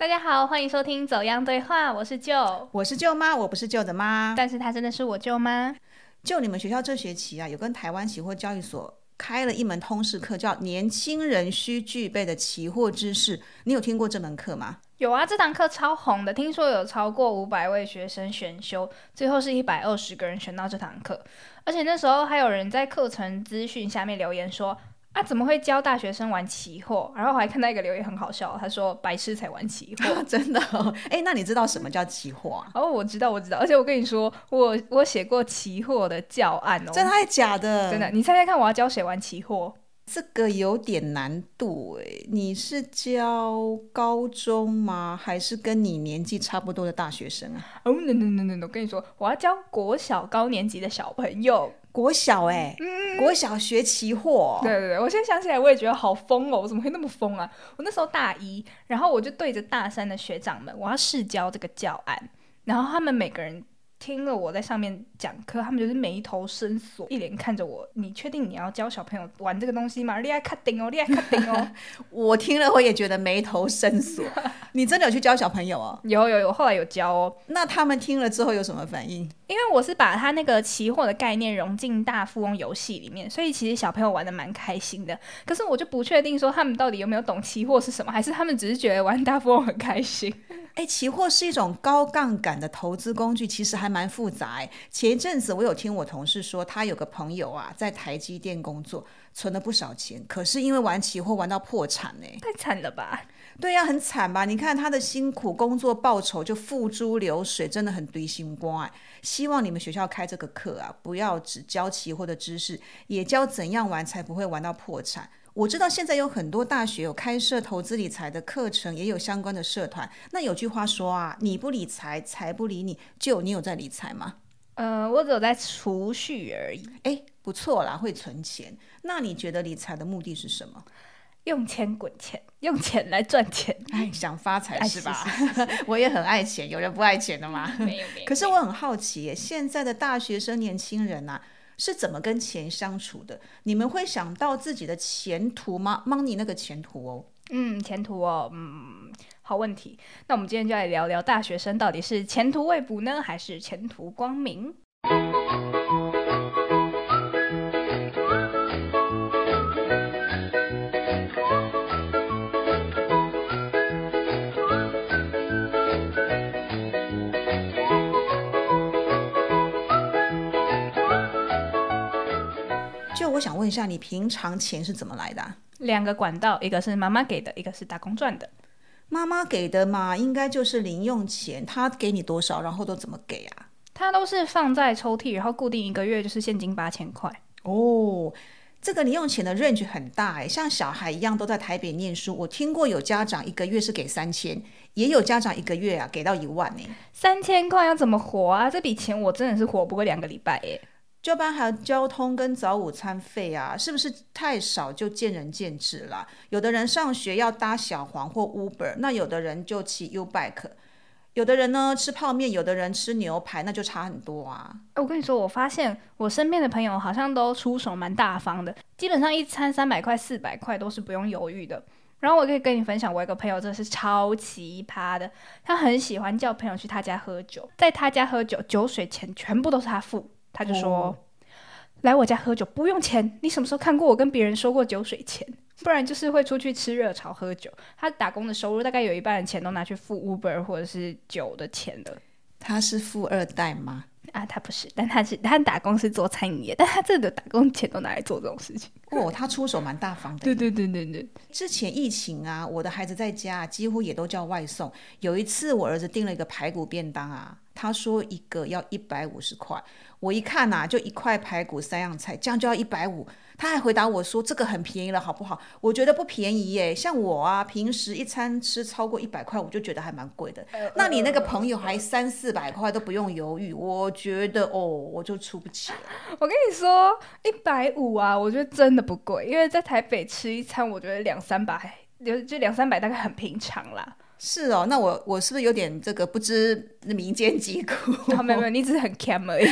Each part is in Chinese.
大家好，欢迎收听《走样对话》，我是舅，我是舅妈，我不是舅的妈。但是她真的是我舅妈。就你们学校这学期啊，有跟台湾期货交易所开了一门通识课，叫《年轻人需具备的期货知识》。你有听过这门课吗？有啊，这堂课超红的，听说有超过五百位学生选修，最后是一百二十个人选到这堂课，而且那时候还有人在课程资讯下面留言说。啊，怎么会教大学生玩期货？然后我还看到一个留言很好笑，他说：“白痴才玩期货。”真的？哎，那你知道什么叫期货啊？哦，我知道，我知道。而且我跟你说，我我写过期货的教案哦。真的还是假的？真的。你猜猜看，我要教谁玩期货？这个有点难度哎。你是教高中吗？还是跟你年纪差不多的大学生啊？哦，no no no no no！我跟你说，我要教国小高年级的小朋友。国小哎，国小学期货，对对对，我现在想起来我也觉得好疯哦，我怎么会那么疯啊？我那时候大一，然后我就对着大三的学长们，我要试教这个教案，然后他们每个人。听了我在上面讲课，他们就是眉头深锁，一脸看着我。你确定你要教小朋友玩这个东西吗？厉害卡丁哦，厉害卡丁哦！我听了我也觉得眉头深锁。你真的有去教小朋友哦？有有有，后来有教哦。那他们听了之后有什么反应？因为我是把他那个期货的概念融进大富翁游戏里面，所以其实小朋友玩的蛮开心的。可是我就不确定说他们到底有没有懂期货是什么，还是他们只是觉得玩大富翁很开心。哎，期货是一种高杠杆的投资工具，其实还蛮复杂。哎，前一阵子我有听我同事说，他有个朋友啊，在台积电工作，存了不少钱，可是因为玩期货玩到破产呢，太惨了吧？对呀，很惨吧？你看他的辛苦工作报酬就付诸流水，真的很堆心光。哎，希望你们学校开这个课啊，不要只教期货的知识，也教怎样玩才不会玩到破产。我知道现在有很多大学有开设投资理财的课程，也有相关的社团。那有句话说啊，你不理财，财不理你。就你有在理财吗？呃，我只有在储蓄而已。哎，不错啦，会存钱。那你觉得理财的目的是什么？用钱滚钱，用钱来赚钱。哎，想发财是吧？我也很爱钱，有人不爱钱的吗？没有没有。可是我很好奇，现在的大学生年轻人呐。是怎么跟钱相处的？你们会想到自己的前途吗？Money 那个前途哦，嗯，前途哦，嗯，好问题。那我们今天就来聊聊大学生到底是前途未卜呢，还是前途光明？我想问一下，你平常钱是怎么来的？两个管道，一个是妈妈给的，一个是打工赚的。妈妈给的嘛，应该就是零用钱。她给你多少，然后都怎么给啊？她都是放在抽屉，然后固定一个月就是现金八千块。哦，这个零用钱的 range 很大哎，像小孩一样都在台北念书。我听过有家长一个月是给三千，也有家长一个月啊给到一万呢。三千块要怎么活啊？这笔钱我真的是活不过两个礼拜哎。交班还有交通跟早午餐费啊，是不是太少就见仁见智了？有的人上学要搭小黄或 Uber，那有的人就骑 U Bike，有的人呢吃泡面，有的人吃牛排，那就差很多啊。我跟你说，我发现我身边的朋友好像都出手蛮大方的，基本上一餐三百块、四百块都是不用犹豫的。然后我可以跟你分享，我一个朋友真的是超奇葩的，他很喜欢叫朋友去他家喝酒，在他家喝酒，酒水钱全部都是他付。他就说：“来我家喝酒不用钱，你什么时候看过我跟别人收过酒水钱？不然就是会出去吃热炒喝酒。他打工的收入大概有一半的钱都拿去付 Uber 或者是酒的钱的。他是富二代吗？啊，他不是，但他是他打工是做餐饮业，但他这个打工钱都拿来做这种事情。哦，他出手蛮大方的。对对对对对。之前疫情啊，我的孩子在家几乎也都叫外送。有一次我儿子订了一个排骨便当啊。他说一个要一百五十块，我一看呐，就一块排骨三样菜，这样就要一百五。他还回答我说这个很便宜了，好不好？我觉得不便宜耶。像我啊，平时一餐吃超过一百块，我就觉得还蛮贵的。那你那个朋友还三四百块都不用犹豫，我觉得哦，我就出不起了。我跟你说，一百五啊，我觉得真的不贵，因为在台北吃一餐，我觉得两三百，就就两三百大概很平常啦。是哦，那我我是不是有点这个不知民间疾苦？没有没有，你只是很 cam 而已。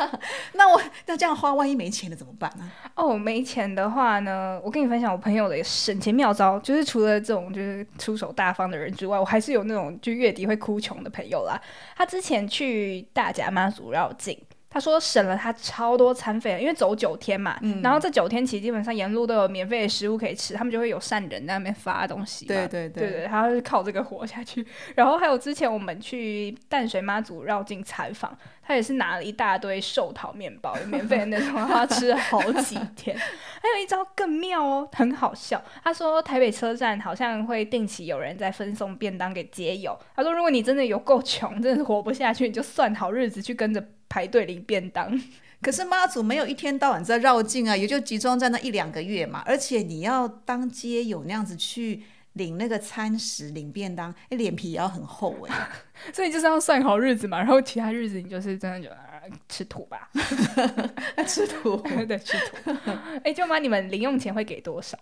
那我那这样花，万一没钱了怎么办呢？哦，没钱的话呢，我跟你分享我朋友的省钱妙招，就是除了这种就是出手大方的人之外，我还是有那种就月底会哭穷的朋友啦。他之前去大甲妈祖绕境。他说省了他超多餐费，因为走九天嘛，然后这九天其实基本上沿路都有免费的食物可以吃，他们就会有善人在那边发东西。对对对对，他是靠这个活下去。然后还有之前我们去淡水妈祖绕境采访，他也是拿了一大堆寿桃面包，免费的那种，他吃了好几天。还有一招更妙哦，很好笑。他说台北车站好像会定期有人在分送便当给街友。他说如果你真的有够穷，真的是活不下去，你就算好日子去跟着。排队领便当，可是妈祖没有一天到晚在绕境啊，也就集中在那一两个月嘛。而且你要当街友那样子去领那个餐食、领便当，脸皮也要很厚哎。所以就是要算好日子嘛，然后其他日子你就是真的就吃土吧，吃土，对，吃土。哎，舅妈，你们零用钱会给多少？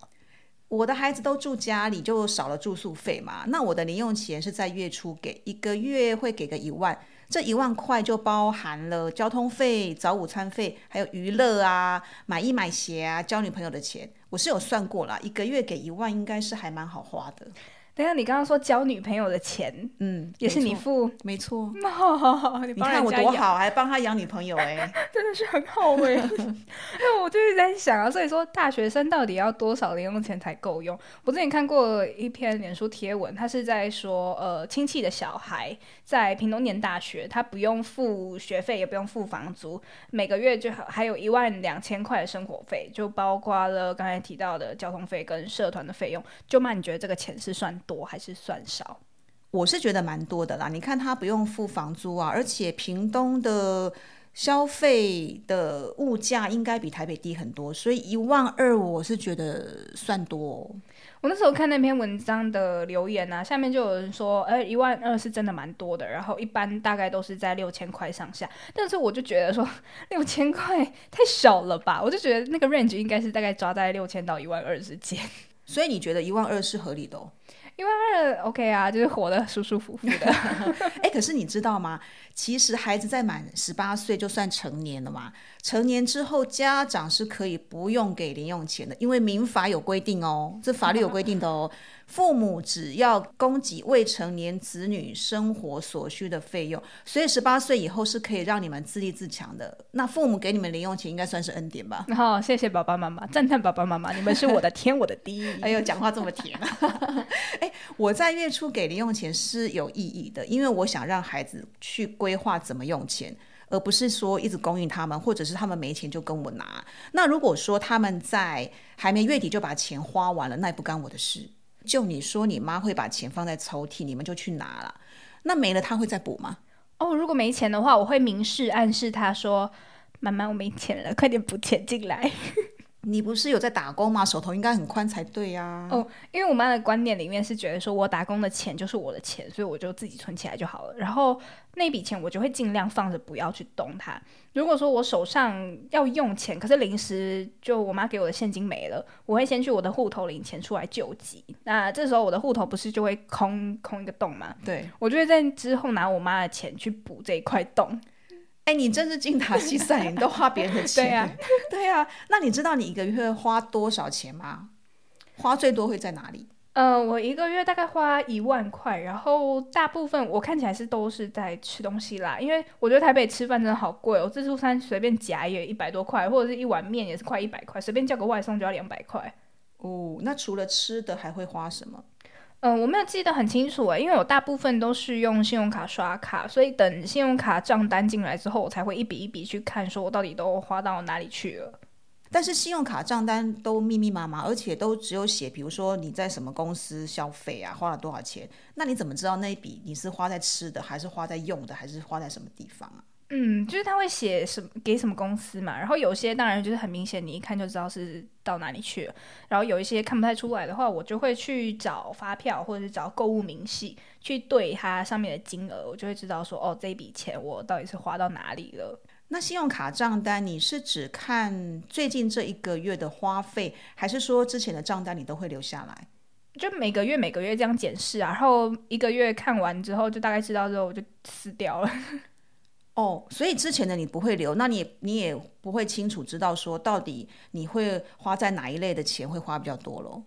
我的孩子都住家里，就少了住宿费嘛。那我的零用钱是在月初给，一个月会给个一万。这一万块就包含了交通费、早午餐费，还有娱乐啊、买衣买鞋啊、交女朋友的钱，我是有算过了，一个月给一万应该是还蛮好花的。等下，你刚刚说交女朋友的钱，嗯，也是你付，没错。你看我多好，还帮他养女朋友哎，真的是很好哎。那我就是在想啊，所以说大学生到底要多少零用钱才够用？我之前看过一篇脸书贴文，他是在说，呃，亲戚的小孩在屏东念大学，他不用付学费，也不用付房租，每个月就还有一万两千块的生活费，就包括了刚才提到的交通费跟社团的费用。就妈，你觉得这个钱是算？多还是算少？我是觉得蛮多的啦。你看他不用付房租啊，而且屏东的消费的物价应该比台北低很多，所以一万二我是觉得算多。我那时候看那篇文章的留言啊，下面就有人说，哎，一万二是真的蛮多的。然后一般大概都是在六千块上下，但是我就觉得说六千块太少了吧？我就觉得那个 range 应该是大概抓在六千到一万二之间。所以你觉得一万二是合理的？一万二 OK 啊，就是活得舒舒服服的。哎，可是你知道吗？其实孩子在满十八岁就算成年了嘛。成年之后，家长是可以不用给零用钱的，因为民法有规定哦，这法律有规定的哦。父母只要供给未成年子女生活所需的费用，所以十八岁以后是可以让你们自立自强的。那父母给你们零用钱，应该算是恩典吧？好，谢谢爸爸妈妈，赞叹爸爸妈妈，你们是我的 天，我的地。哎呦，讲话这么甜。哎，我在月初给零用钱是有意义的，因为我想让孩子去规划怎么用钱，而不是说一直供应他们，或者是他们没钱就跟我拿。那如果说他们在还没月底就把钱花完了，那也不干我的事。就你说你妈会把钱放在抽屉，你们就去拿了。那没了，他会再补吗？哦，如果没钱的话，我会明示暗示他说：“妈妈，我没钱了，快点补钱进来。”你不是有在打工吗？手头应该很宽才对呀。哦，因为我妈的观念里面是觉得说我打工的钱就是我的钱，所以我就自己存起来就好了。然后那笔钱我就会尽量放着，不要去动它。如果说我手上要用钱，可是临时就我妈给我的现金没了，我会先去我的户头领钱出来救急。那这时候我的户头不是就会空空一个洞吗？对，我就会在之后拿我妈的钱去补这一块洞。哎，你真是精打细算，你都花别人的钱。对呀，对呀。那你知道你一个月花多少钱吗？花最多会在哪里？呃，我一个月大概花一万块，然后大部分我看起来是都是在吃东西啦，因为我觉得台北吃饭真的好贵哦，自助餐随便夹也一百多块，或者是一碗面也是快一百块，随便叫个外送就要两百块。哦，那除了吃的还会花什么？嗯，我没有记得很清楚诶，因为我大部分都是用信用卡刷卡，所以等信用卡账单进来之后，我才会一笔一笔去看，说我到底都花到哪里去了。但是信用卡账单都密密麻麻，而且都只有写，比如说你在什么公司消费啊，花了多少钱，那你怎么知道那一笔你是花在吃的，还是花在用的，还是花在什么地方啊？嗯，就是他会写什么给什么公司嘛，然后有些当然就是很明显，你一看就知道是到哪里去了。然后有一些看不太出来的话，我就会去找发票或者是找购物明细去对它上面的金额，我就会知道说哦，这笔钱我到底是花到哪里了。那信用卡账单你是只看最近这一个月的花费，还是说之前的账单你都会留下来？就每个月每个月这样检视啊，然后一个月看完之后就大概知道之后我就撕掉了。哦，所以之前的你不会留，那你也你也不会清楚知道说到底你会花在哪一类的钱会花比较多咯。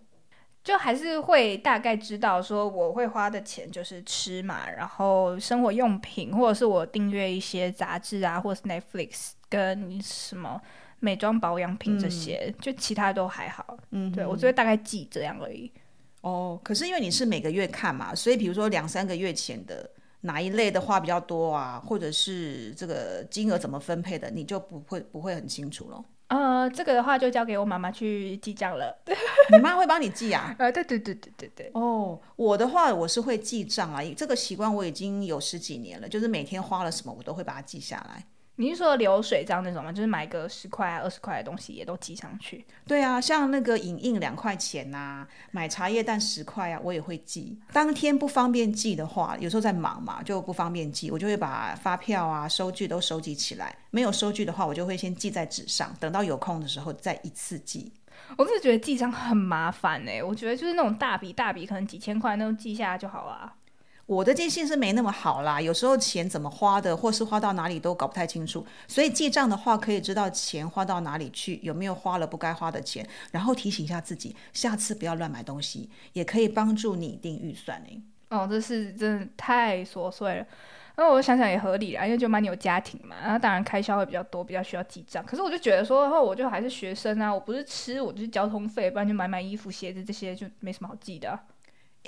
就还是会大概知道说我会花的钱就是吃嘛，然后生活用品，或者是我订阅一些杂志啊，或者是 Netflix 跟什么美妆保养品这些，就其他都还好。嗯，对我就会大概记这样而已。哦，可是因为你是每个月看嘛，所以比如说两三个月前的哪一类的花比较多啊，或者是这个金额怎么分配的，你就不会不会很清楚了。呃，这个的话就交给我妈妈去记账了。你妈会帮你记啊？呃，对对对对对对。哦，我的话我是会记账啊，这个习惯我已经有十几年了，就是每天花了什么我都会把它记下来。你是说流水账那种吗？就是买个十块、二十块的东西也都记上去。对啊，像那个影印两块钱呐，买茶叶蛋十块啊，我也会记。当天不方便记的话，有时候在忙嘛，就不方便记，我就会把发票啊、收据都收集起来。没有收据的话，我就会先记在纸上，等到有空的时候再一次记。我是觉得记账很麻烦哎，我觉得就是那种大笔大笔，可能几千块那种记下来就好了。我的记性是没那么好啦，有时候钱怎么花的，或是花到哪里都搞不太清楚。所以记账的话，可以知道钱花到哪里去，有没有花了不该花的钱，然后提醒一下自己，下次不要乱买东西，也可以帮助拟定预算呢。哦，这是真的太琐碎了。那我想想也合理啦，因为就蛮有家庭嘛，然后当然开销会比较多，比较需要记账。可是我就觉得说，后我就还是学生啊，我不是吃，我就是交通费，不然就买买衣服、鞋子这些，就没什么好记的。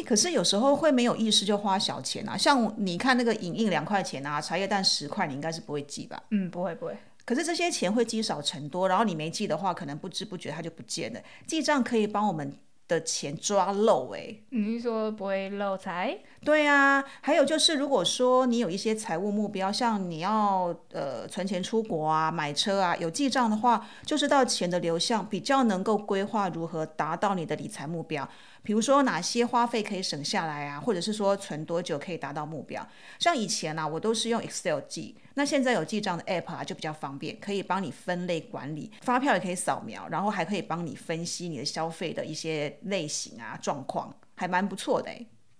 可是有时候会没有意识就花小钱啊，像你看那个影印两块钱啊，茶叶蛋十块，你应该是不会记吧？嗯，不会不会。可是这些钱会积少成多，然后你没记的话，可能不知不觉它就不见了。记账可以帮我们的钱抓漏哎。你是说不会漏财？对啊，还有就是如果说你有一些财务目标，像你要呃存钱出国啊、买车啊，有记账的话，就知道钱的流向，比较能够规划如何达到你的理财目标。比如说哪些花费可以省下来啊，或者是说存多久可以达到目标？像以前呢，我都是用 Excel 记，那现在有记账的 App 啊，就比较方便，可以帮你分类管理，发票也可以扫描，然后还可以帮你分析你的消费的一些类型啊状况，还蛮不错的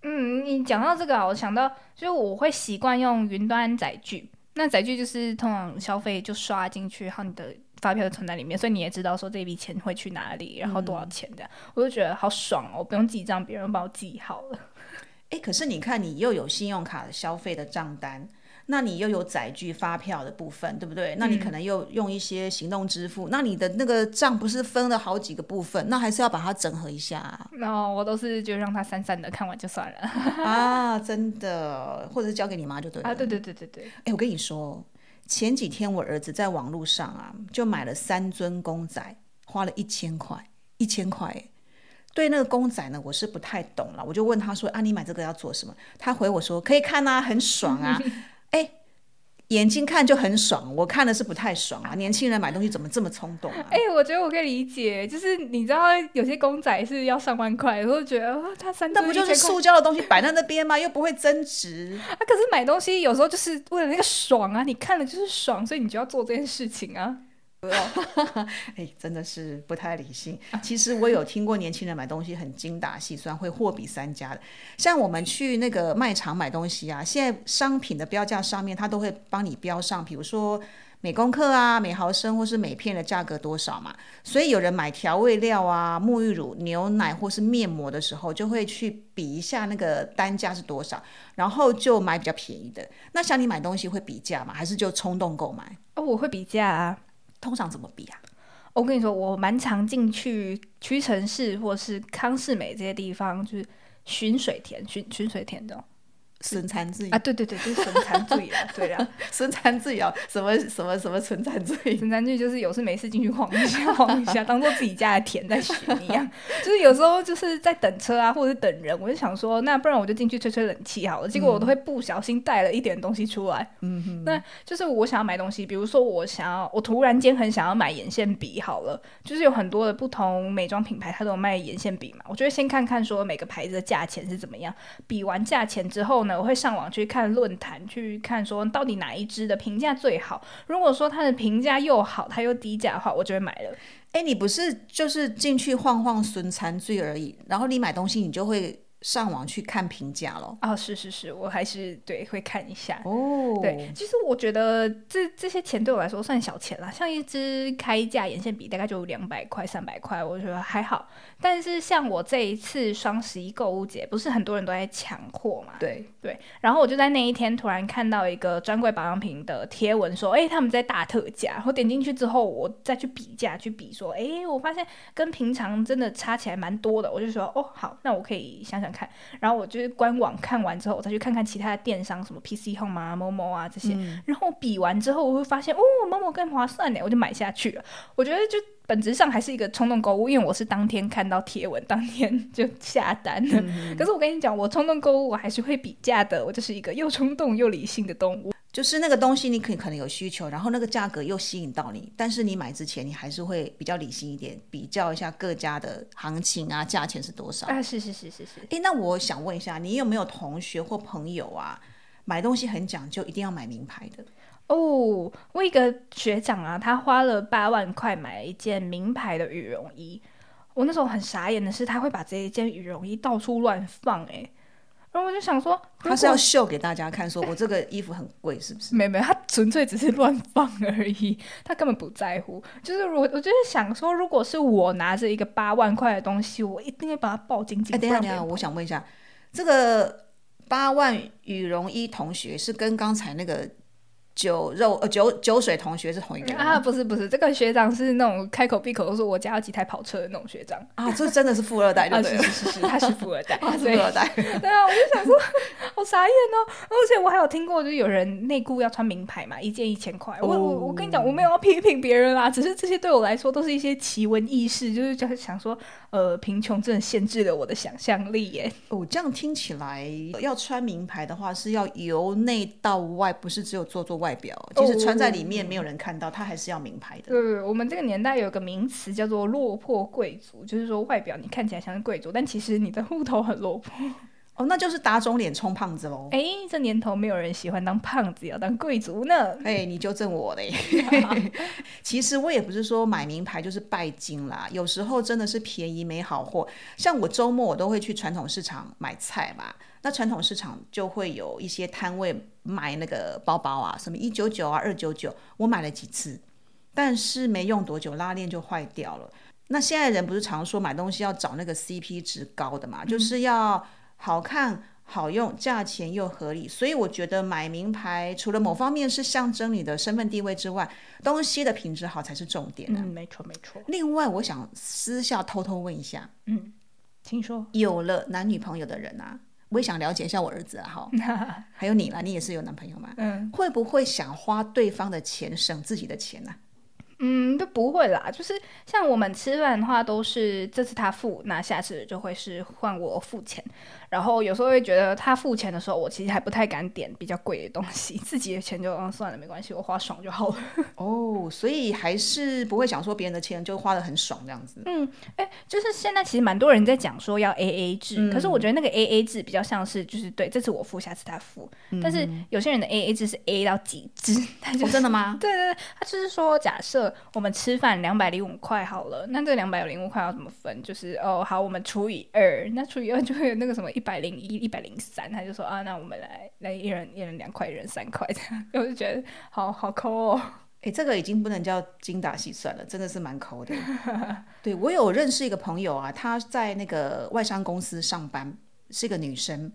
嗯，你讲到这个啊，我想到就是我会习惯用云端载具，那载具就是通常消费就刷进去，然后你的。发票存在里面，所以你也知道说这笔钱会去哪里，然后多少钱的，我就觉得好爽哦，不用记账，别人帮我记好了。哎，可是你看，你又有信用卡的消费的账单，那你又有载具发票的部分，对不对？那你可能又用一些行动支付，那你的那个账不是分了好几个部分，那还是要把它整合一下。那我都是就让它散散的看完就算了啊，真的，或者是交给你妈就对了。啊，对对对对对。哎，我跟你说。前几天我儿子在网络上啊，就买了三尊公仔，花了一千块，一千块。对那个公仔呢，我是不太懂了，我就问他说：“啊，你买这个要做什么？”他回我说：“可以看啊，很爽啊。”哎。眼睛看就很爽，我看的是不太爽啊。年轻人买东西怎么这么冲动啊？哎，我觉得我可以理解，就是你知道有些公仔是要上万块，我就觉得它三那不就是塑胶的东西摆在那边吗？又不会增值啊。可是买东西有时候就是为了那个爽啊，你看了就是爽，所以你就要做这件事情啊。哎，真的是不太理性。其实我有听过年轻人买东西很精打细算，会货比三家的。像我们去那个卖场买东西啊，现在商品的标价上面，它都会帮你标上，比如说每公克啊、每毫升或是每片的价格多少嘛。所以有人买调味料啊、沐浴乳、牛奶或是面膜的时候，就会去比一下那个单价是多少，然后就买比较便宜的。那像你买东西会比价吗？还是就冲动购买？哦，我会比价啊。通常怎么比啊？我跟你说，我蛮常进去屈臣氏或是康士美这些地方，就是寻水田、寻寻水田的。损残罪啊，对对对，就是损残罪啊，对啊，损残罪啊，什么什么什么存残罪？存残罪就是有事没事进去晃一下，晃一下，当做自己家的田在巡一样。就是有时候就是在等车啊，或者是等人，我就想说，那不然我就进去吹吹冷气好了。结果我都会不小心带了一点东西出来。嗯哼，那就是我想要买东西，比如说我想要，我突然间很想要买眼线笔好了，就是有很多的不同美妆品牌，它都有卖眼线笔嘛。我就会先看看说每个牌子的价钱是怎么样，比完价钱之后。我会上网去看论坛，去看说到底哪一只的评价最好。如果说它的评价又好，它又低价的话，我就会买了。哎，你不是就是进去晃晃孙残醉而已，然后你买东西你就会。上网去看评价咯。啊，是是是，我还是对会看一下哦。对，其实我觉得这这些钱对我来说算小钱啦，像一支开价眼线笔大概就两百块、三百块，我觉得还好。但是像我这一次双十一购物节，不是很多人都在抢货嘛？对对。然后我就在那一天突然看到一个专柜保养品的贴文，说：“哎，他们在大特价。”我点进去之后，我再去比价，去比说：“哎，我发现跟平常真的差起来蛮多的。”我就说：“哦，好，那我可以想想看。”然后我就是官网看完之后，我再去看看其他的电商，什么 PC Home 啊、某某啊这些。然后比完之后，我会发现哦，某某更划算呢，我就买下去了。我觉得就。本质上还是一个冲动购物，因为我是当天看到贴文，当天 就下单了。可是我跟你讲，我冲动购物，我还是会比价的。我就是一个又冲动又理性的动物。就是那个东西，你可可能有需求，然后那个价格又吸引到你，但是你买之前，你还是会比较理性一点，比较一下各家的行情啊，价钱是多少啊？是是是是是。哎，那我想问一下，你有没有同学或朋友啊，买东西很讲究，一定要买名牌的？哦，我一个学长啊，他花了八万块买了一件名牌的羽绒衣。我那时候很傻眼的是，他会把这一件羽绒衣到处乱放，哎，然后我就想说，他是要秀给大家看，说我这个衣服很贵，是不是？没没，他纯粹只是乱放而已，他根本不在乎。就是我，我就是想说，如果是我拿着一个八万块的东西，我一定会把它抱紧紧。哎，等下等一下，我想问一下，这个八万羽绒衣同学是跟刚才那个？酒肉呃酒酒水同学是同一个啊？不是不是，这个学长是那种开口闭口都说我家有几台跑车的那种学长啊，这真的是富二代，对是是是，他是富二代，他是富二代。对啊，我就想说，好傻眼哦！而且我还有听过，就是有人内裤要穿名牌嘛，一件一千块。我我我跟你讲，我没有要批评别人啦，只是这些对我来说都是一些奇闻异事，就是就是想说，呃，贫穷真的限制了我的想象力耶。哦，这样听起来要穿名牌的话，是要由内到外，不是只有做做外。外表其实穿在里面没有人看到，它还是要名牌的。对，我们这个年代有个名词叫做“落魄贵族”，就是说外表你看起来像是贵族，但其实你的户头很落魄。哦，那就是打肿脸充胖子喽。哎，这年头没有人喜欢当胖子，要当贵族呢。哎，你纠正我嘞。其实我也不是说买名牌就是拜金啦，有时候真的是便宜没好货。像我周末我都会去传统市场买菜嘛。那传统市场就会有一些摊位卖那个包包啊，什么一九九啊、二九九，我买了几次，但是没用多久，拉链就坏掉了。那现在人不是常说买东西要找那个 CP 值高的嘛，就是要好看、好用、价钱又合理。所以我觉得买名牌，除了某方面是象征你的身份地位之外，东西的品质好才是重点。嗯，没错没错。另外，我想私下偷偷问一下，嗯，听说，有了男女朋友的人啊。我也想了解一下我儿子啊，哈，还有你啦，你也是有男朋友嘛？嗯，会不会想花对方的钱省自己的钱呢？嗯，都不会啦，就是像我们吃饭的话，都是这次他付，那下次就会是换我付钱。然后有时候会觉得他付钱的时候，我其实还不太敢点比较贵的东西，自己的钱就嗯算了，没关系，我花爽就好了。哦，所以还是不会想说别人的钱就花的很爽这样子。嗯，哎，就是现在其实蛮多人在讲说要 A A 制，可是我觉得那个 A A 制比较像是就是对，这次我付，下次他付。但是有些人的 A A 制是 A 到极致，他就真的吗？对对对，他就是说假设我们吃饭两百零五块好了，那这两百零五块要怎么分？就是哦好，我们除以二，那除以二就会有那个什么。一百零一、一百零三，他就说啊，那我们来来一人一人两块，一人三块这样，我就觉得好好抠哦。哎，这个已经不能叫精打细算了，真的是蛮抠的。对我有认识一个朋友啊，她在那个外商公司上班，是一个女生。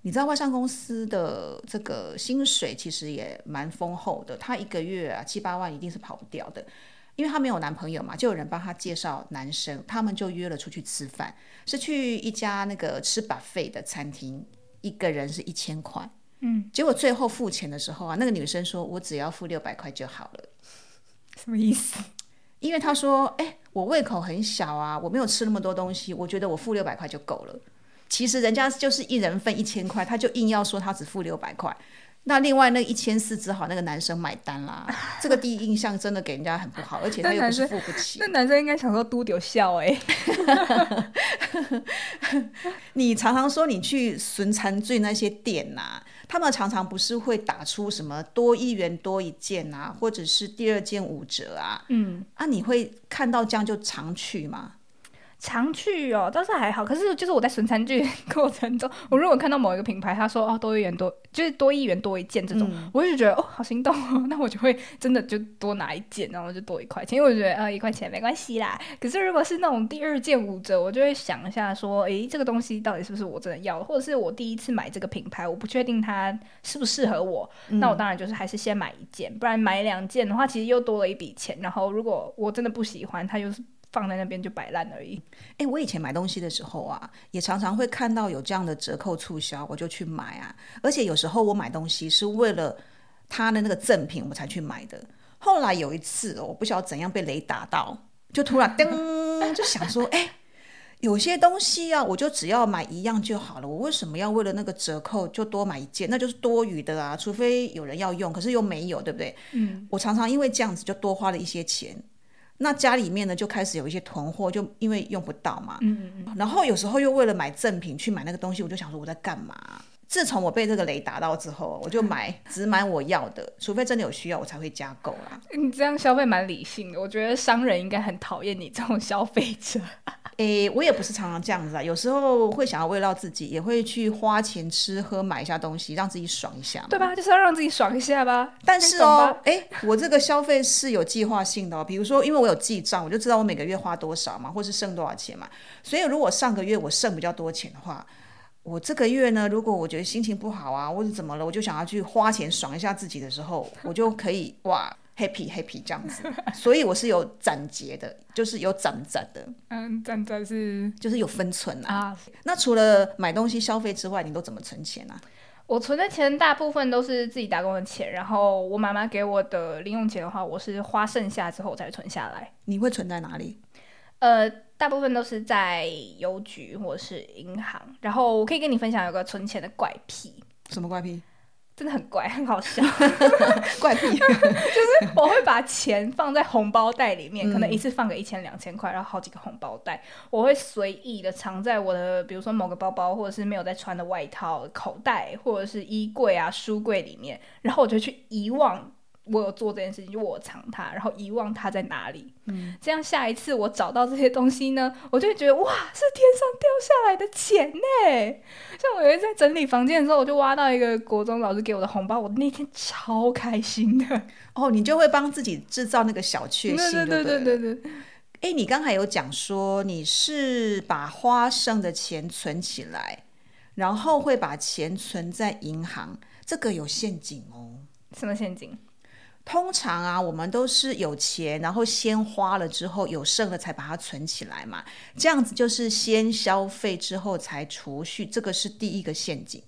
你知道外商公司的这个薪水其实也蛮丰厚的，她一个月啊七八万一定是跑不掉的。因为她没有男朋友嘛，就有人帮她介绍男生，他们就约了出去吃饭，是去一家那个吃 buffet 的餐厅，一个人是一千块，嗯，结果最后付钱的时候啊，那个女生说我只要付六百块就好了，什么意思？因为她说，哎，我胃口很小啊，我没有吃那么多东西，我觉得我付六百块就够了。其实人家就是一人分一千块，她就硬要说她只付六百块。那另外那一千四只好那个男生买单啦，这个第一印象真的给人家很不好，而且他又不是付不起那。男生应该想说嘟丢笑哎、你常常说你去巡餐最那些店呐、他们常常不是会打出什么多一元多一件啊，或者是第二件五折啊，嗯，啊，你会看到这样就常去吗？常去哦，倒是还好。可是就是我在损餐具过程中，我如果看到某一个品牌，他说哦多一元多，就是多一元多一件这种，我就觉得哦好心动哦，那我就会真的就多拿一件，然后就多一块钱，因为我觉得呃一块钱没关系啦。可是如果是那种第二件五折，我就会想一下说，诶这个东西到底是不是我真的要，或者是我第一次买这个品牌，我不确定它适不适合我，那我当然就是还是先买一件，不然买两件的话，其实又多了一笔钱。然后如果我真的不喜欢，它就是放在那边就摆烂而已。哎，我以前买东西的时候啊，也常常会看到有这样的折扣促销，我就去买啊。而且有时候我买东西是为了它的那个赠品我才去买的。后来有一次、哦，我不晓得怎样被雷打到，就突然噔，就想说，哎，有些东西啊，我就只要买一样就好了，我为什么要为了那个折扣就多买一件？那就是多余的啊，除非有人要用，可是又没有，对不对？嗯，我常常因为这样子就多花了一些钱。那家里面呢，就开始有一些囤货，就因为用不到嘛。嗯嗯然后有时候又为了买赠品去买那个东西，我就想说我在干嘛？自从我被这个雷打到之后，我就买 只买我要的，除非真的有需要，我才会加购啦。你这样消费蛮理性的，我觉得商人应该很讨厌你这种消费者。诶，我也不是常常这样子啊，有时候会想要慰劳自己，也会去花钱吃喝买一下东西，让自己爽一下嘛。对吧？就是要让自己爽一下吧。但是哦，诶，我这个消费是有计划性的哦。比如说，因为我有记账，我就知道我每个月花多少嘛，或是剩多少钱嘛。所以，如果上个月我剩比较多钱的话，我这个月呢，如果我觉得心情不好啊，或者怎么了，我就想要去花钱爽一下自己的时候，我就可以哇 happy happy 这样子。所以我是有攒节的，就是有攒攒的，嗯，真的是就是有分存啊。啊，那除了买东西消费之外，你都怎么存钱啊？我存的钱大部分都是自己打工的钱，然后我妈妈给我的零用钱的话，我是花剩下之后才存下来。你会存在哪里？呃，大部分都是在邮局或者是银行。然后我可以跟你分享有个存钱的怪癖，什么怪癖？真的很怪，很好笑。怪癖。就是我会把钱放在红包袋里面，可能一次放个一千两千块，然后好几个红包袋，我会随意的藏在我的，比如说某个包包，或者是没有在穿的外套口袋，或者是衣柜啊、书柜里面，然后我就去遗忘。我有做这件事情，就我藏它，然后遗忘它在哪里。嗯，这样下一次我找到这些东西呢，我就会觉得哇，是天上掉下来的钱呢。像我有一次在整理房间的时候，我就挖到一个国中老师给我的红包，我那天超开心的。哦，你就会帮自己制造那个小确幸，对对对对对对。哎，你刚才有讲说你是把花剩的钱存起来，然后会把钱存在银行，这个有陷阱哦。什么陷阱？通常啊，我们都是有钱，然后先花了之后有剩了才把它存起来嘛。这样子就是先消费之后才储蓄，这个是第一个陷阱。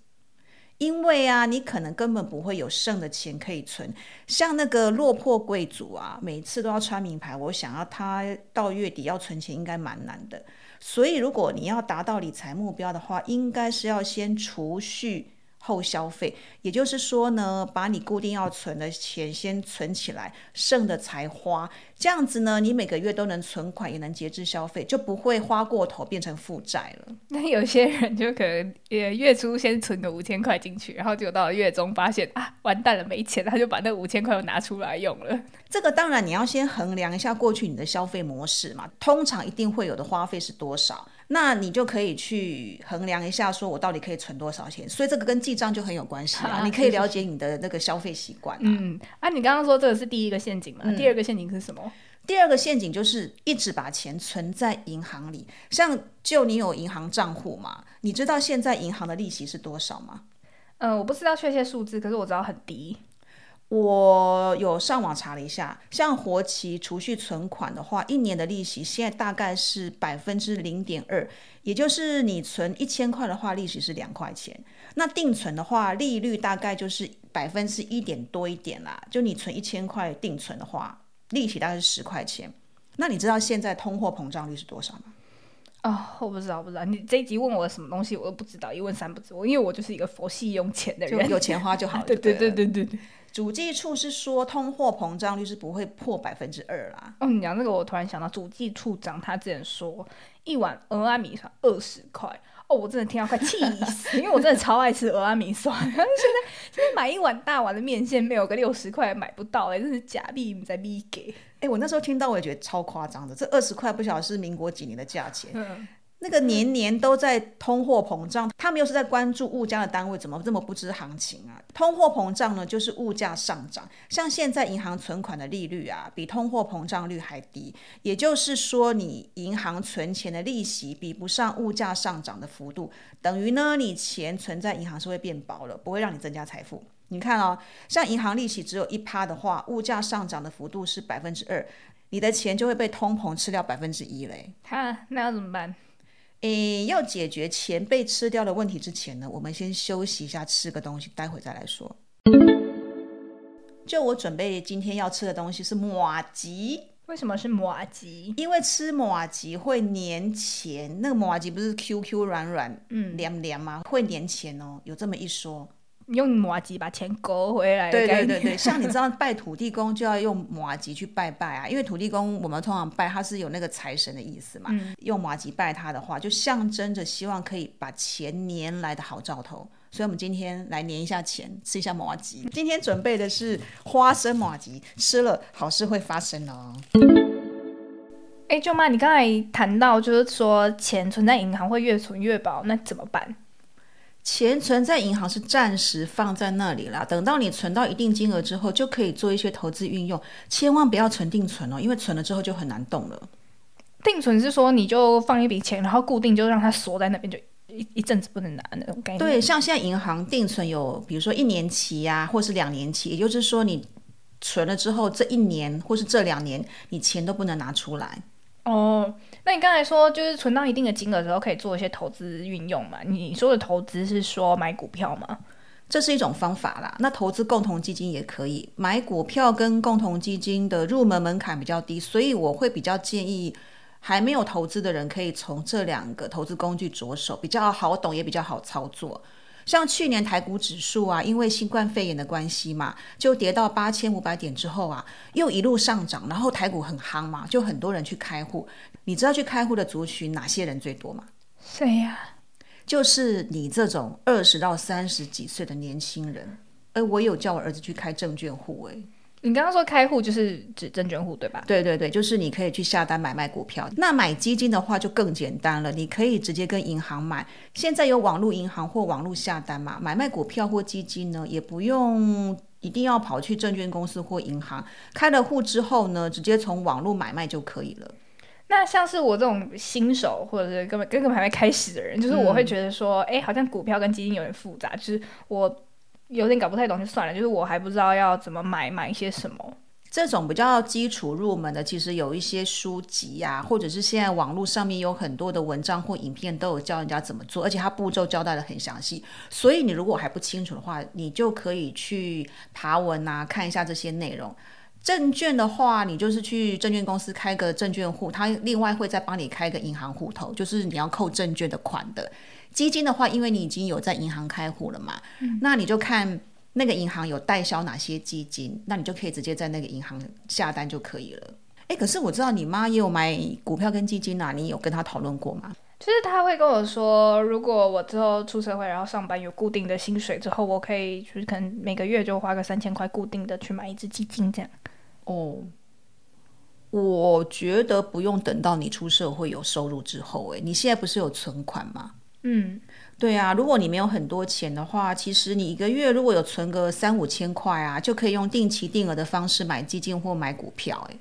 因为啊，你可能根本不会有剩的钱可以存。像那个落魄贵族啊，每次都要穿名牌，我想要他到月底要存钱应该蛮难的。所以，如果你要达到理财目标的话，应该是要先储蓄。后消费，也就是说呢，把你固定要存的钱先存起来，剩的才花。这样子呢，你每个月都能存款，也能节制消费，就不会花过头变成负债了。那有些人就可能呃月初先存个五千块进去，然后就到了月中发现啊完蛋了没钱，他就把那五千块又拿出来用了。这个当然你要先衡量一下过去你的消费模式嘛，通常一定会有的花费是多少，那你就可以去衡量一下，说我到底可以存多少钱。所以这个跟记账就很有关系啊，啊你可以了解你的那个消费习惯啊。嗯，啊，你刚刚说这个是第一个陷阱嘛？第二个陷阱是什么？第二个陷阱就是一直把钱存在银行里，像就你有银行账户嘛？你知道现在银行的利息是多少吗？嗯、我不知道确切数字，可是我知道很低。我有上网查了一下，像活期储蓄存款的话，一年的利息现在大概是百分之零点二，也就是你存一千块的话，利息是两块钱。那定存的话，利率大概就是百分之一点多一点啦。就你存一千块定存的话，利息大概是十块钱。那你知道现在通货膨胀率是多少吗？哦，我不知道，不知道。你这一集问我什么东西，我都不知道，一问三不知。我因为我就是一个佛系用钱的人，就有钱花就好了。对对对对对对对。主计处是说通货膨胀率是不会破百分之二啦。哦，你讲这个，我突然想到，主计处长他之前说一碗俄阿米算二十块。哦，我真的听到快气死，因为我真的超爱吃俄阿米酸。现在现在买一碗大碗的面线，没有个六十块买不到哎，真是假币在逼给。哎，我那时候听到我也觉得超夸张的，这二十块不晓得是民国几年的价钱。嗯。那个年年都在通货膨胀，他们又是在关注物价的单位，怎么这么不知行情啊？通货膨胀呢，就是物价上涨。像现在银行存款的利率啊，比通货膨胀率还低，也就是说，你银行存钱的利息比不上物价上涨的幅度，等于呢，你钱存在银行是会变薄了，不会让你增加财富。你看哦，像银行利息只有一趴的话，物价上涨的幅度是百分之二，你的钱就会被通膨吃掉百分之一嘞。哈，那要怎么办？诶，要解决钱被吃掉的问题之前呢，我们先休息一下，吃个东西，待会再来说。就我准备今天要吃的东西是马吉，为什么是马吉？因为吃马吉会粘钱，那个马吉不是 Q Q 软软、嗯凉凉吗？会粘钱哦，有这么一说。用马吉把钱勾回来。对对对对，像你知道拜土地公就要用马吉去拜拜啊，因为土地公我们通常拜他是有那个财神的意思嘛。用马吉拜他的话，就象征着希望可以把钱年来的好兆头。所以我们今天来粘一下钱，吃一下马吉。今天准备的是花生马吉，吃了好事会发生哦。哎，舅妈，你刚才谈到就是说钱存在银行会越存越薄，那怎么办？钱存在银行是暂时放在那里啦，等到你存到一定金额之后，就可以做一些投资运用。千万不要存定存哦，因为存了之后就很难动了。定存是说你就放一笔钱，然后固定就让它锁在那边，就一一阵子不能拿那种概念。对，像现在银行定存有，比如说一年期呀，或是两年期，也就是说你存了之后，这一年或是这两年，你钱都不能拿出来。哦。那你刚才说，就是存到一定的金额之后，可以做一些投资运用嘛？你说的投资是说买股票吗？这是一种方法啦。那投资共同基金也可以，买股票跟共同基金的入门门槛比较低，所以我会比较建议还没有投资的人可以从这两个投资工具着手，比较好懂也比较好操作。像去年台股指数啊，因为新冠肺炎的关系嘛，就跌到八千五百点之后啊，又一路上涨，然后台股很夯嘛，就很多人去开户。你知道去开户的族群哪些人最多吗？谁呀？就是你这种二十到三十几岁的年轻人。哎，我有叫我儿子去开证券户，哎。你刚刚说开户就是指证券户对吧？对对对，就是你可以去下单买卖股票。那买基金的话就更简单了，你可以直接跟银行买。现在有网络银行或网络下单嘛？买卖股票或基金呢，也不用一定要跑去证券公司或银行。开了户之后呢，直接从网络买卖就可以了。那像是我这种新手或者是根本根本还没开始的人，就是我会觉得说，哎，好像股票跟基金有点复杂，就是我。有点搞不太懂就算了，就是我还不知道要怎么买，买一些什么。这种比较基础入门的，其实有一些书籍呀，或者是现在网络上面有很多的文章或影片都有教人家怎么做，而且它步骤交代的很详细。所以你如果还不清楚的话，你就可以去爬文啊，看一下这些内容。证券的话，你就是去证券公司开个证券户，他另外会再帮你开个银行户头，就是你要扣证券的款的。基金的话，因为你已经有在银行开户了嘛，那你就看那个银行有代销哪些基金，那你就可以直接在那个银行下单就可以了。哎，可是我知道你妈也有买股票跟基金啊，你有跟她讨论过吗？就是她会跟我说，如果我之后出社会，然后上班有固定的薪水之后，我可以就是可能每个月就花个三千块固定的去买一只基金这样。哦，我觉得不用等到你出社会有收入之后，哎，你现在不是有存款吗？嗯，对啊，如果你没有很多钱的话，其实你一个月如果有存个三五千块啊，就可以用定期定额的方式买基金或买股票。诶，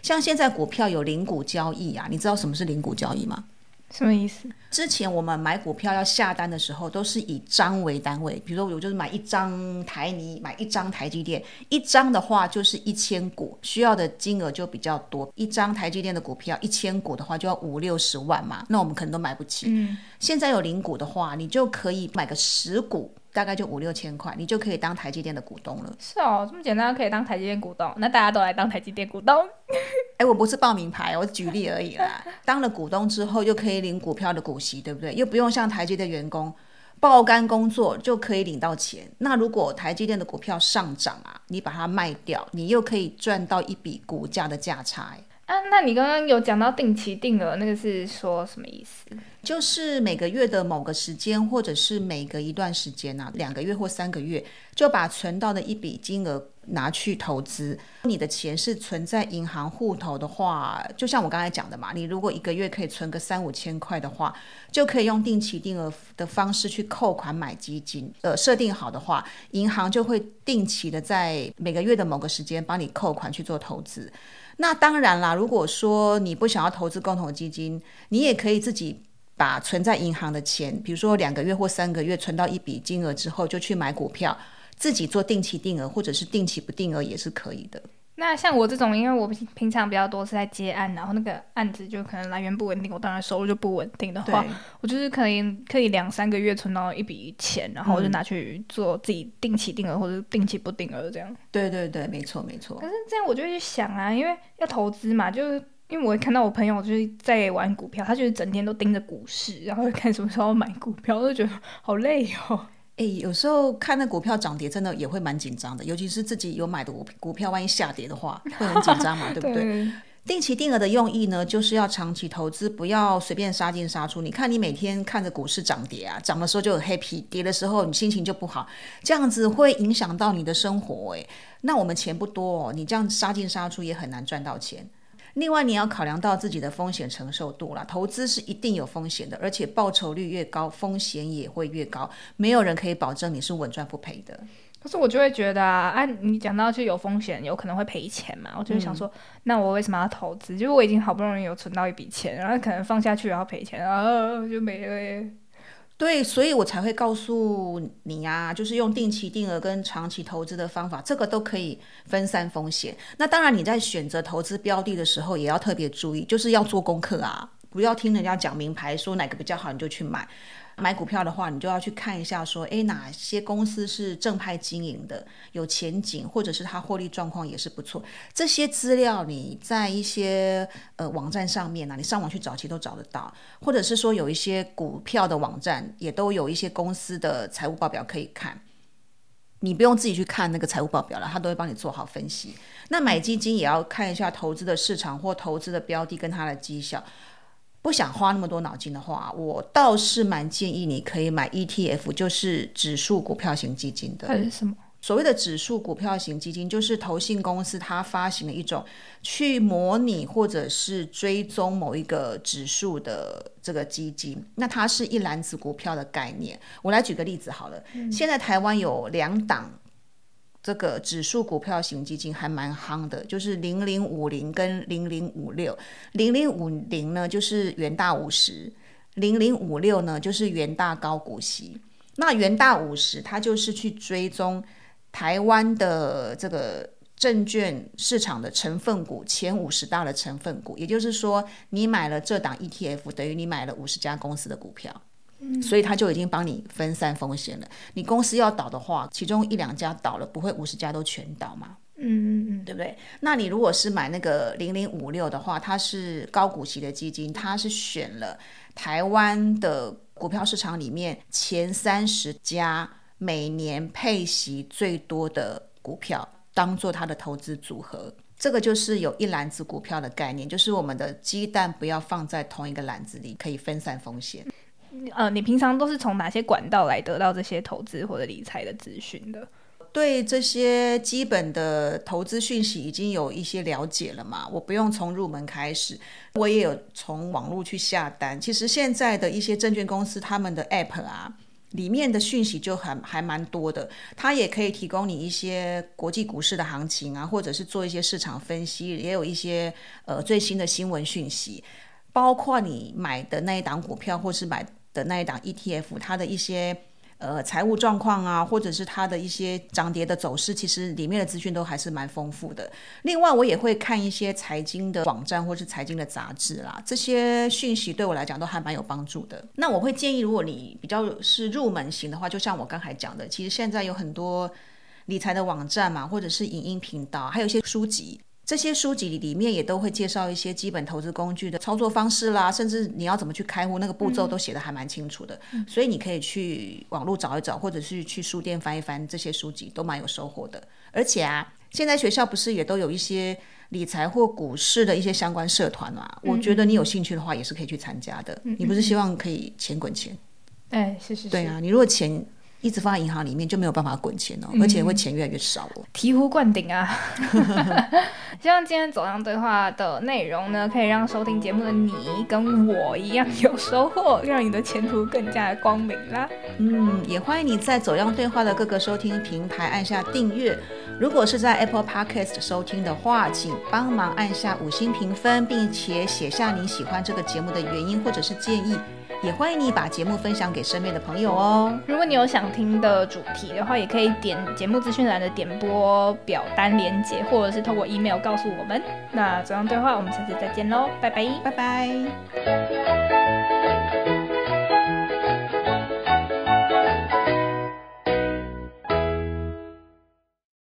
像现在股票有零股交易啊，你知道什么是零股交易吗？什么意思？之前我们买股票要下单的时候，都是以张为单位。比如说，我就是买一张台泥，买一张台积电，一张的话就是一千股，需要的金额就比较多。一张台积电的股票，一千股的话就要五六十万嘛，那我们可能都买不起。嗯，现在有零股的话，你就可以买个十股，大概就五六千块，你就可以当台积电的股东了。是哦，这么简单可以当台积电股东，那大家都来当台积电股东。哎，我不是报名牌，我举例而已啦。当了股东之后，又可以领股票的股息，对不对？又不用像台积的员工爆肝工作就可以领到钱。那如果台积电的股票上涨啊，你把它卖掉，你又可以赚到一笔股价的价差。啊，那你刚刚有讲到定期定额，那个是说什么意思？就是每个月的某个时间，或者是每隔一段时间呐，两个月或三个月，就把存到的一笔金额拿去投资。你的钱是存在银行户头的话，就像我刚才讲的嘛，你如果一个月可以存个三五千块的话，就可以用定期定额的方式去扣款买基金。呃，设定好的话，银行就会定期的在每个月的某个时间帮你扣款去做投资。那当然啦，如果说你不想要投资共同基金，你也可以自己把存在银行的钱，比如说两个月或三个月存到一笔金额之后，就去买股票，自己做定期定额或者是定期不定额也是可以的。那像我这种，因为我平平常比较多是在接案，然后那个案子就可能来源不稳定，我当然收入就不稳定的话，我就是可能可以两三个月存到一笔钱，然后我就拿去做自己定期定额或者定期不定额这样。对对对，没错没错。可是这样我就会去想啊，因为要投资嘛，就是因为我会看到我朋友就是在玩股票，他就是整天都盯着股市，然后看什么时候买股票，我就觉得好累哦。哎，有时候看那股票涨跌，真的也会蛮紧张的，尤其是自己有买的股股票，万一下跌的话，会很紧张嘛，对不对？定期定额的用意呢，就是要长期投资，不要随便杀进杀出。你看，你每天看着股市涨跌啊，涨的时候就很 happy，跌的时候你心情就不好，这样子会影响到你的生活。哎，那我们钱不多，哦，你这样杀进杀出也很难赚到钱。另外，你要考量到自己的风险承受度啦。投资是一定有风险的，而且报酬率越高，风险也会越高。没有人可以保证你是稳赚不赔的。可是我就会觉得啊，啊，你讲到就有风险，有可能会赔钱嘛。我就会想说，那我为什么要投资？就是我已经好不容易有存到一笔钱，然后可能放下去然后赔钱然啊，就没了。对，所以我才会告诉你呀，就是用定期定额跟长期投资的方法，这个都可以分散风险。那当然，你在选择投资标的的时候，也要特别注意，就是要做功课啊，不要听人家讲名牌说哪个比较好，你就去买。买股票的话，你就要去看一下，说，诶，哪些公司是正派经营的，有前景，或者是它获利状况也是不错。这些资料你在一些呃网站上面呢，你上网去找，其实都找得到。或者是说，有一些股票的网站也都有一些公司的财务报表可以看。你不用自己去看那个财务报表了，他都会帮你做好分析。那买基金也要看一下投资的市场或投资的标的跟它的绩效。不想花那么多脑筋的话，我倒是蛮建议你可以买 ETF，就是指数股票型基金的。它是什么？所谓的指数股票型基金，就是投信公司它发行的一种去模拟或者是追踪某一个指数的这个基金。那它是一篮子股票的概念。我来举个例子好了，现在台湾有两档。这个指数股票型基金还蛮夯的，就是零零五零跟零零五六。零零五零呢就是元大五十，零零五六呢就是元大高股息。那元大五十它就是去追踪台湾的这个证券市场的成分股前五十大的成分股，也就是说你买了这档 ETF，等于你买了五十家公司的股票。所以他就已经帮你分散风险了。你公司要倒的话，其中一两家倒了，不会五十家都全倒嘛？嗯嗯嗯，对不对？那你如果是买那个零零五六的话，它是高股息的基金，它是选了台湾的股票市场里面前三十家每年配息最多的股票，当做它的投资组合。这个就是有一篮子股票的概念，就是我们的鸡蛋不要放在同一个篮子里，可以分散风险。呃，你平常都是从哪些管道来得到这些投资或者理财的资讯的？对这些基本的投资讯息已经有一些了解了嘛？我不用从入门开始，我也有从网络去下单。其实现在的一些证券公司他们的 App 啊，里面的讯息就很还蛮多的，它也可以提供你一些国际股市的行情啊，或者是做一些市场分析，也有一些呃最新的新闻讯息，包括你买的那一档股票或是买。的那一档 ETF，它的一些呃财务状况啊，或者是它的一些涨跌的走势，其实里面的资讯都还是蛮丰富的。另外，我也会看一些财经的网站或是财经的杂志啦，这些讯息对我来讲都还蛮有帮助的。那我会建议，如果你比较是入门型的话，就像我刚才讲的，其实现在有很多理财的网站嘛，或者是影音频道，还有一些书籍。这些书籍里面也都会介绍一些基本投资工具的操作方式啦，甚至你要怎么去开户，那个步骤都写的还蛮清楚的。所以你可以去网络找一找，或者是去书店翻一翻，这些书籍都蛮有收获的。而且啊，现在学校不是也都有一些理财或股市的一些相关社团嘛？我觉得你有兴趣的话，也是可以去参加的。你不是希望可以钱滚钱？哎，是是是。对啊，你如果钱。一直放在银行里面就没有办法滚钱哦，而且会钱越来越少哦。醍醐灌顶啊！希望今天走向对话的内容呢，可以让收听节目的你跟我一样有收获，让你的前途更加光明啦。嗯，也欢迎你在走向对话的各个收听平台按下订阅。如果是在 Apple Podcast 收听的话，请帮忙按下五星评分，并且写下你喜欢这个节目的原因或者是建议。也欢迎你把节目分享给身边的朋友哦。如果你有想听的主题的话，也可以点节目资讯栏的点播表单连接，或者是透过 email 告诉我们。那这样对话，我们下次再见喽，拜拜，拜拜。